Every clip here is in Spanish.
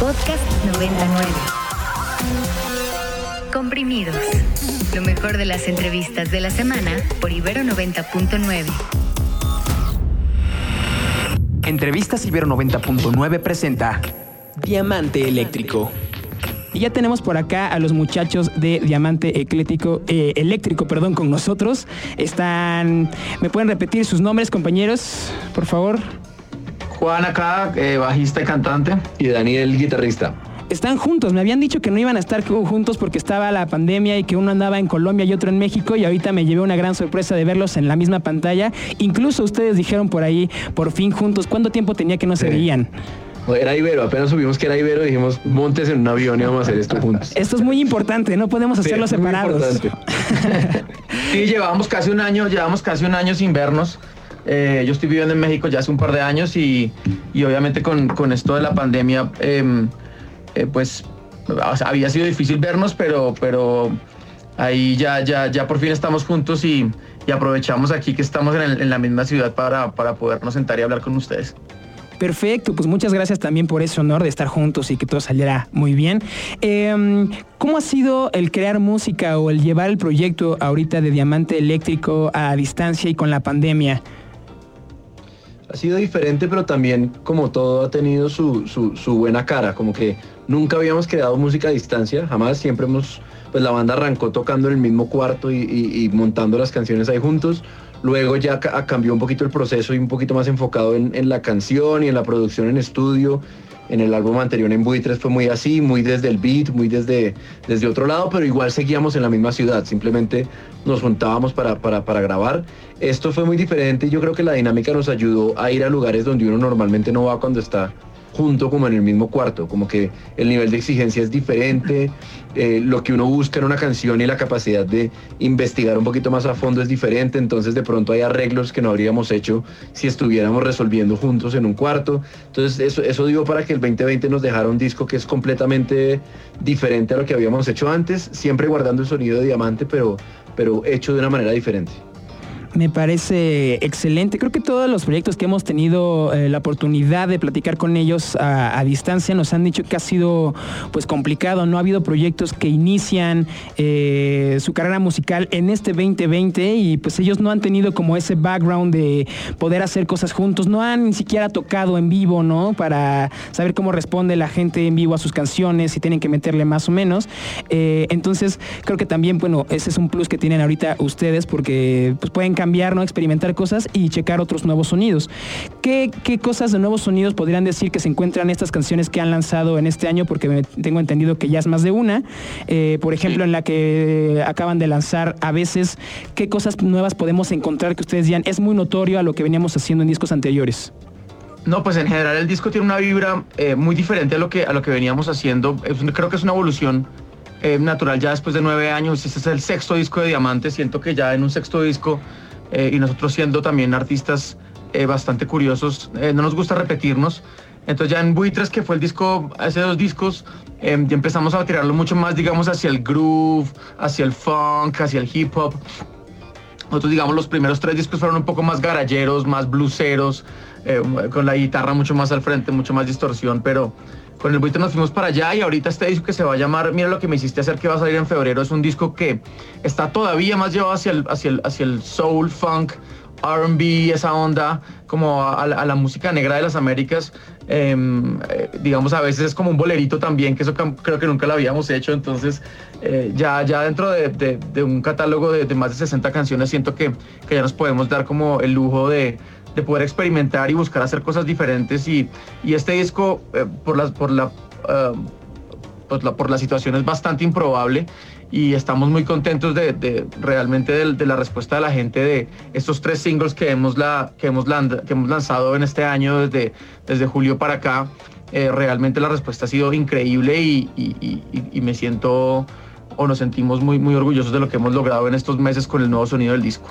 Podcast 99. Comprimidos. Lo mejor de las entrevistas de la semana por Ibero 90.9. Entrevistas Ibero 90.9 presenta Diamante Eléctrico. Y ya tenemos por acá a los muchachos de Diamante Eclético, eh, Eléctrico perdón, con nosotros. Están. ¿Me pueden repetir sus nombres, compañeros? Por favor. Juan acá, eh, bajista y cantante. Y Daniel, guitarrista. Están juntos, me habían dicho que no iban a estar juntos porque estaba la pandemia y que uno andaba en Colombia y otro en México y ahorita me llevé una gran sorpresa de verlos en la misma pantalla. Incluso ustedes dijeron por ahí, por fin juntos, ¿cuánto tiempo tenía que no se veían? Era Ibero, apenas subimos que era Ibero, dijimos, montes en un avión y vamos a hacer esto juntos. Esto es muy importante, no podemos hacerlo separados. sí, llevábamos casi un año, llevamos casi un año sin vernos. Eh, yo estoy viviendo en México ya hace un par de años y, obviamente con, esto de la pandemia, em, eh, pues había sido difícil vernos, pero, pero ahí ya, ya, ya por fin estamos juntos y, aprovechamos aquí que estamos en, la misma ciudad para, para podernos sentar y hablar con ustedes. Perfecto, pues muchas gracias también por ese honor de estar juntos y que todo saliera muy bien. Em, ¿Cómo ha sido el crear música o el llevar el proyecto ahorita de Diamante Eléctrico a distancia y con la pandemia? Ha sido diferente, pero también como todo ha tenido su, buena cara, como que nunca habíamos creado música a distancia, jamás, siempre hemos, pues la banda arrancó tocando en el mismo cuarto y montando las canciones ahí juntos Luego ya cambió un poquito el proceso y un poquito más enfocado en, la canción y en la producción en estudio. En el álbum anterior en Buitres fue muy así, muy desde el beat, muy desde, desde otro lado, pero igual seguíamos en la misma ciudad, simplemente nos juntábamos para, para, para grabar. Esto fue muy diferente y yo creo que la dinámica nos ayudó a ir a lugares donde uno normalmente no va cuando está junto como en el mismo cuarto, como que el nivel de exigencia es diferente, eh, lo que uno busca en una canción y la capacidad de investigar un poquito más a fondo es diferente, entonces de pronto hay arreglos que no habríamos hecho si estuviéramos resolviendo juntos en un cuarto. Entonces eso, eso digo para que el 2020 nos dejara un disco que es completamente diferente a lo que habíamos hecho antes, siempre guardando el sonido de diamante, pero, pero hecho de una manera diferente. Me parece excelente. Creo que todos los proyectos que hemos tenido eh, la oportunidad de platicar con ellos a, distancia nos han dicho que ha sido pues complicado. No ha habido proyectos que inician eh, su carrera musical en este 2020 y pues ellos no han tenido como ese background de poder hacer cosas juntos. No han ni siquiera tocado en vivo, ¿no? Para saber cómo responde la gente en vivo a sus canciones, si tienen que meterle más o menos. Eh, entonces creo que también, bueno, ese es un plus que tienen ahorita ustedes porque pues pueden cambiar, ¿no? experimentar cosas y checar otros nuevos sonidos. ¿Qué, cosas de nuevos sonidos podrían decir que se encuentran estas canciones que han lanzado en este año? Porque tengo entendido que ya es más de una. Eh, por ejemplo, en la que acaban de lanzar a veces, ¿qué cosas nuevas podemos encontrar que ustedes digan es muy notorio a lo que veníamos haciendo en discos anteriores? No, pues en general el disco tiene una vibra eh, muy diferente a lo que a lo que veníamos haciendo. creo que es una evolución eh, natural ya después de nueve años. Este es el sexto disco de Diamante. Siento que ya en un sexto disco eh, y nosotros siendo también artistas eh, bastante curiosos, eh, no nos gusta repetirnos. Entonces ya en Buitres, que fue el disco, hace dos discos, em, ya empezamos a tirarlo mucho más, digamos, hacia el groove, hacia el funk, hacia el hip hop. Nosotros, digamos, los primeros tres discos fueron un poco más garayeros, más bluseros, con la guitarra mucho más al frente, mucho más distorsión, pero con el Buitre nos fuimos para allá y ahorita este disco que se va a llamar Mira lo que me hiciste hacer que va a salir en febrero es un disco que está todavía más llevado hacia el, hacia el, hacia el soul, funk, RB, esa onda, como a, la música negra de las Américas. Em, eh, digamos, a veces es como un bolerito también, que eso creo que nunca lo habíamos hecho. Entonces, eh, ya, ya dentro de, un catálogo de, más de 60 canciones, siento que, que ya nos podemos dar como el lujo de, de poder experimentar y buscar hacer cosas diferentes y, este disco eh, por, las, por, la, eh, pues por la situación es bastante improbable y estamos muy contentos de, realmente de, la respuesta de la gente de estos tres singles que hemos, la, que hemos, lanzado en este año desde, desde julio para acá. Eh, realmente la respuesta ha sido increíble y, y, me siento o nos sentimos muy, muy orgullosos de lo que hemos logrado en estos meses con el nuevo sonido del disco.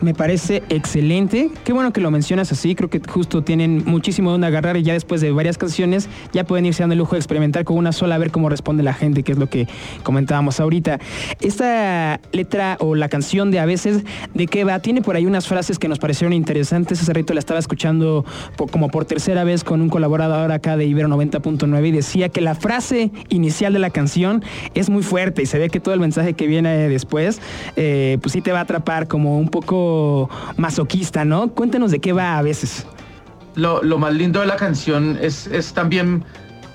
Me parece excelente. Qué bueno que lo mencionas así. Creo que justo tienen muchísimo donde agarrar y ya después de varias canciones ya pueden irse dando el lujo de experimentar con una sola a ver cómo responde la gente, que es lo que comentábamos ahorita. Esta letra o la canción de a veces, ¿de qué? Tiene por ahí unas frases que nos parecieron interesantes. Hace rato la estaba escuchando como por tercera vez con un colaborador acá de Ibero 90.9 y decía que la frase inicial de la canción es muy fuerte y se ve que todo el mensaje que viene después, eh, pues sí te va a atrapar como un poco masoquista, ¿no? Cuéntanos de qué va a veces. Lo, más lindo de la canción es, también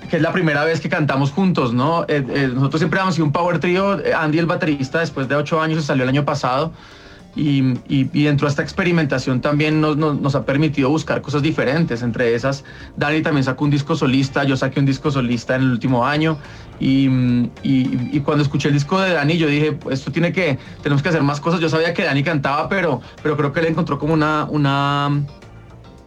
que es la primera vez que cantamos juntos, ¿no? Eh, eh, nosotros siempre hemos sido un power trio, Andy el baterista después de ocho años se salió el año pasado y, dentro de esta experimentación también nos, ha permitido buscar cosas diferentes. Entre esas, Dani también sacó un disco solista, yo saqué un disco solista en el último año. Y, cuando escuché el disco de Dani, yo dije, esto tiene que, tenemos que hacer más cosas. Yo sabía que Dani cantaba, pero, pero creo que él encontró como una, una,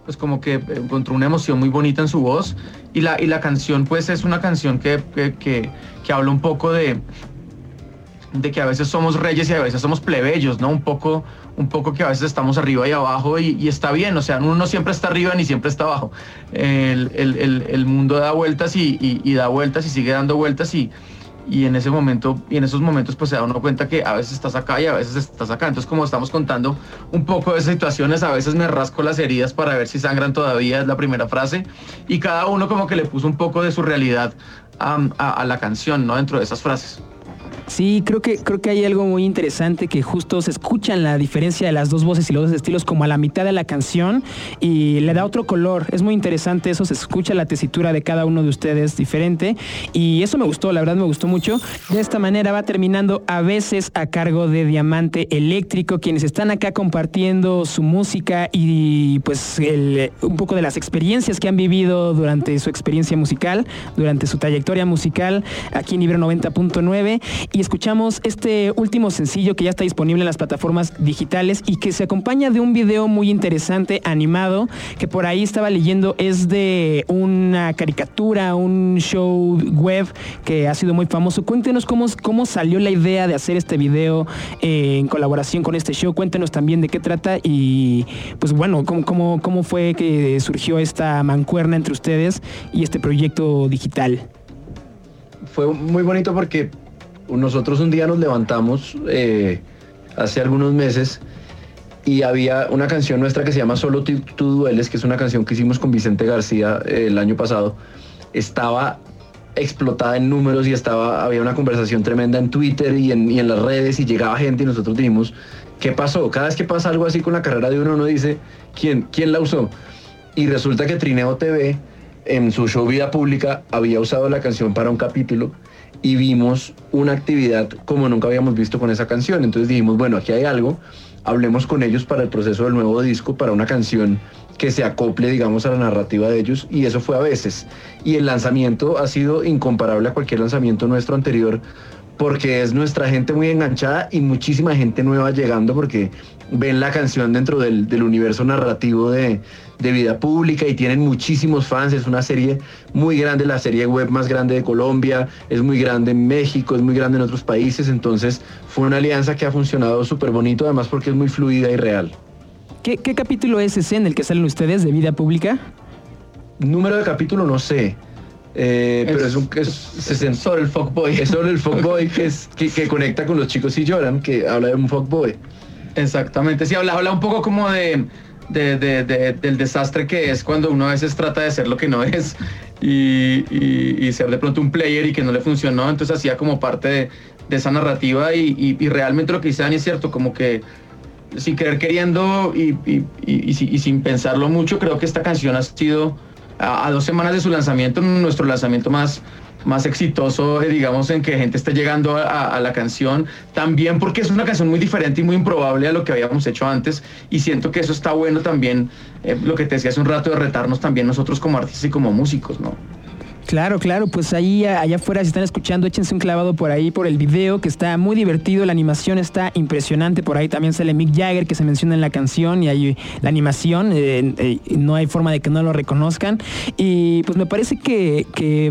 pues como que encontró una emoción muy bonita en su voz. Y la, y la canción, pues es una canción que, que, que habla un poco de, de que a veces somos reyes y a veces somos plebeyos, ¿no? Un poco, un poco que a veces estamos arriba y abajo y, está bien, o sea, uno no siempre está arriba ni siempre está abajo. El, mundo da vueltas y, da vueltas y sigue dando vueltas y, y en ese momento y en esos momentos pues se da uno cuenta que a veces estás acá y a veces estás acá. Entonces como estamos contando un poco de esas situaciones, a veces me rasco las heridas para ver si sangran todavía, es la primera frase. Y cada uno como que le puso un poco de su realidad a la canción, ¿no? Dentro de esas frases. Sí, creo que, creo que hay algo muy interesante que justo se escuchan la diferencia de las dos voces y los dos estilos como a la mitad de la canción y le da otro color. Es muy interesante eso, se escucha la tesitura de cada uno de ustedes diferente y eso me gustó, la verdad me gustó mucho. De esta manera va terminando a veces a cargo de Diamante Eléctrico, quienes están acá compartiendo su música y pues un poco de las experiencias que han vivido durante su experiencia musical, durante su trayectoria musical aquí en Ibero 90.9 y escuchamos este último sencillo que ya está disponible en las plataformas digitales y que se acompaña de un video muy interesante animado que por ahí estaba leyendo es de una caricatura, un show web que ha sido muy famoso. Cuéntenos cómo, cómo salió la idea de hacer este video eh, en colaboración con este show. Cuéntenos también de qué trata y pues bueno, cómo, cómo, cómo fue que surgió esta mancuerna entre ustedes y este proyecto digital. Fue muy bonito porque nosotros un día nos levantamos eh, hace algunos meses y había una canción nuestra que se llama Solo tú, dueles, que es una canción que hicimos con Vicente García eh, el año pasado. Estaba explotada en números y estaba, había una conversación tremenda en Twitter y en, las redes y llegaba gente y nosotros dijimos, ¿qué pasó? Cada vez que pasa algo así con la carrera de uno, uno dice, ¿quién, quién la usó? Y resulta que Trineo TV en su show Vida Pública había usado la canción para un capítulo y vimos una actividad como nunca habíamos visto con esa canción. Entonces dijimos, bueno, aquí hay algo, hablemos con ellos para el proceso del nuevo disco, para una canción que se acople, digamos, a la narrativa de ellos, y eso fue a veces. Y el lanzamiento ha sido incomparable a cualquier lanzamiento nuestro anterior, porque es nuestra gente muy enganchada y muchísima gente nueva llegando, porque ven la canción dentro del, universo narrativo de, vida pública y tienen muchísimos fans. Es una serie muy grande, la serie web más grande de Colombia, es muy grande en México, es muy grande en otros países. Entonces fue una alianza que ha funcionado súper bonito, además porque es muy fluida y real. ¿Qué, capítulo es ese en el que salen ustedes de vida pública? Número de capítulo no sé. Eh, pero es, un, es, sobre el fuckboy. Es sobre el fuckboy que, es, que, que, conecta con los chicos y lloran, que habla de un fuckboy. Exactamente, sí, habla, habla un poco como de, del desastre que es cuando uno a veces trata de ser lo que no es y, ser de pronto un player y que no le funcionó, entonces hacía como parte de, esa narrativa y, realmente lo que dice Dani es cierto, como que sin querer queriendo y, sin pensarlo mucho, creo que esta canción ha sido a, dos semanas de su lanzamiento, nuestro lanzamiento más, más exitoso, eh, digamos, en que gente esté llegando a, la canción, también porque es una canción muy diferente y muy improbable a lo que habíamos hecho antes, y siento que eso está bueno también, eh, lo que te decía hace un rato, de retarnos también nosotros como artistas y como músicos, ¿no? Claro, claro, pues ahí allá afuera si están escuchando, échense un clavado por ahí por el video que está muy divertido, la animación está impresionante, por ahí también sale Mick Jagger que se menciona en la canción y ahí la animación, eh, eh, no hay forma de que no lo reconozcan y pues me parece que,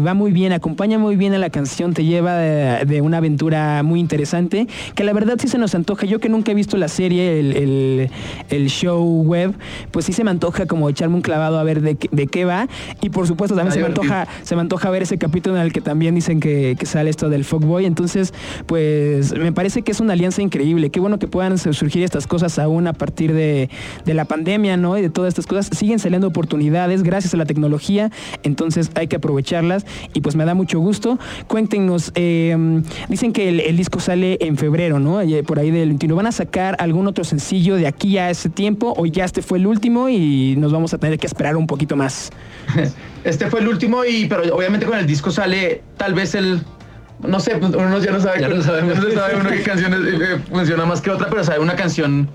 va muy bien, acompaña muy bien a la canción, te lleva de, una aventura muy interesante, que la verdad sí se nos antoja, yo que nunca he visto la serie, el, show web, pues sí se me antoja como echarme un clavado a ver de, qué va y por supuesto también se me antoja, se me antoja ver ese capítulo en el que también dicen que, sale esto del Fogboy. Entonces, pues me parece que es una alianza increíble. Qué bueno que puedan surgir estas cosas aún a partir de, la pandemia, ¿no? Y de todas estas cosas. Siguen saliendo oportunidades gracias a la tecnología. Entonces hay que aprovecharlas. Y pues me da mucho gusto. Cuéntenos, em, dicen que el, disco sale en febrero, ¿no? Por ahí del 21. ¿Van a sacar algún otro sencillo de aquí a ese tiempo? ¿O ya este fue el último y nos vamos a tener que esperar un poquito más? Este fue el último y pero obviamente con el disco sale tal vez el no sé, pues, uno ya no sabe, ya no sabe, uno qué canción eh, funciona más que otra, pero sabe una canción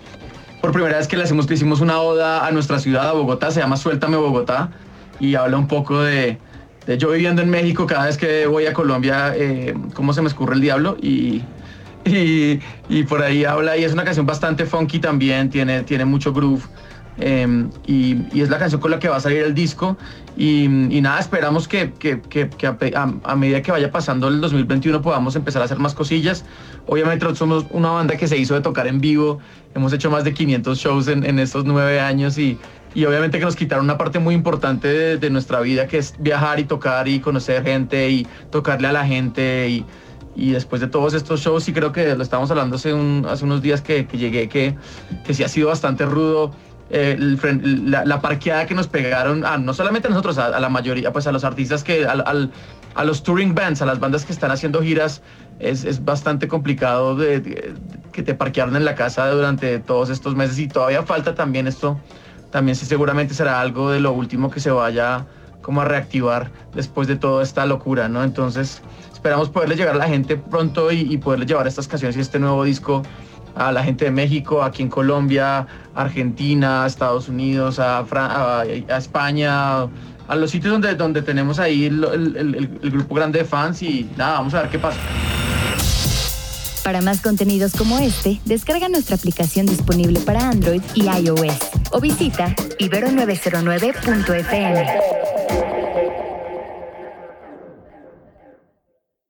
por primera vez que le hacemos, que hicimos una oda a nuestra ciudad, a Bogotá, se llama Suéltame Bogotá y habla un poco de, yo viviendo en México, cada vez que voy a Colombia, eh, cómo se me escurre el diablo y, y, por ahí habla y es una canción bastante funky también, tiene, tiene mucho groove. Em, y, es la canción con la que va a salir el disco. Y, nada, esperamos que, a, medida que vaya pasando el 2021 podamos empezar a hacer más cosillas. Obviamente somos una banda que se hizo de tocar en vivo. Hemos hecho más de 500 shows en, estos nueve años y, obviamente que nos quitaron una parte muy importante de, nuestra vida, que es viajar y tocar y conocer gente y tocarle a la gente. Y, después de todos estos shows, y creo que lo estábamos hablando hace, unos días que, llegué, que, que sí ha sido bastante rudo la, parqueada que nos pegaron, no solamente a nosotros, a, la mayoría, pues a los artistas que, a los touring bands, a las bandas que están haciendo giras, es, bastante complicado que te parquearon en la casa durante todos estos meses y todavía falta también esto, también sí, seguramente será algo de lo último que se vaya como a reactivar después de toda esta locura, ¿no? Entonces esperamos poderle llegar a la gente pronto y, y poderle llevar estas canciones y este nuevo disco a la gente de México, aquí en Colombia, Argentina, Estados Unidos, a, España, a los sitios donde, donde tenemos ahí el, grupo grande de fans y nada, vamos a ver qué pasa. Para más contenidos como este, descarga nuestra aplicación disponible para Android y iOS o visita ibero909.fm.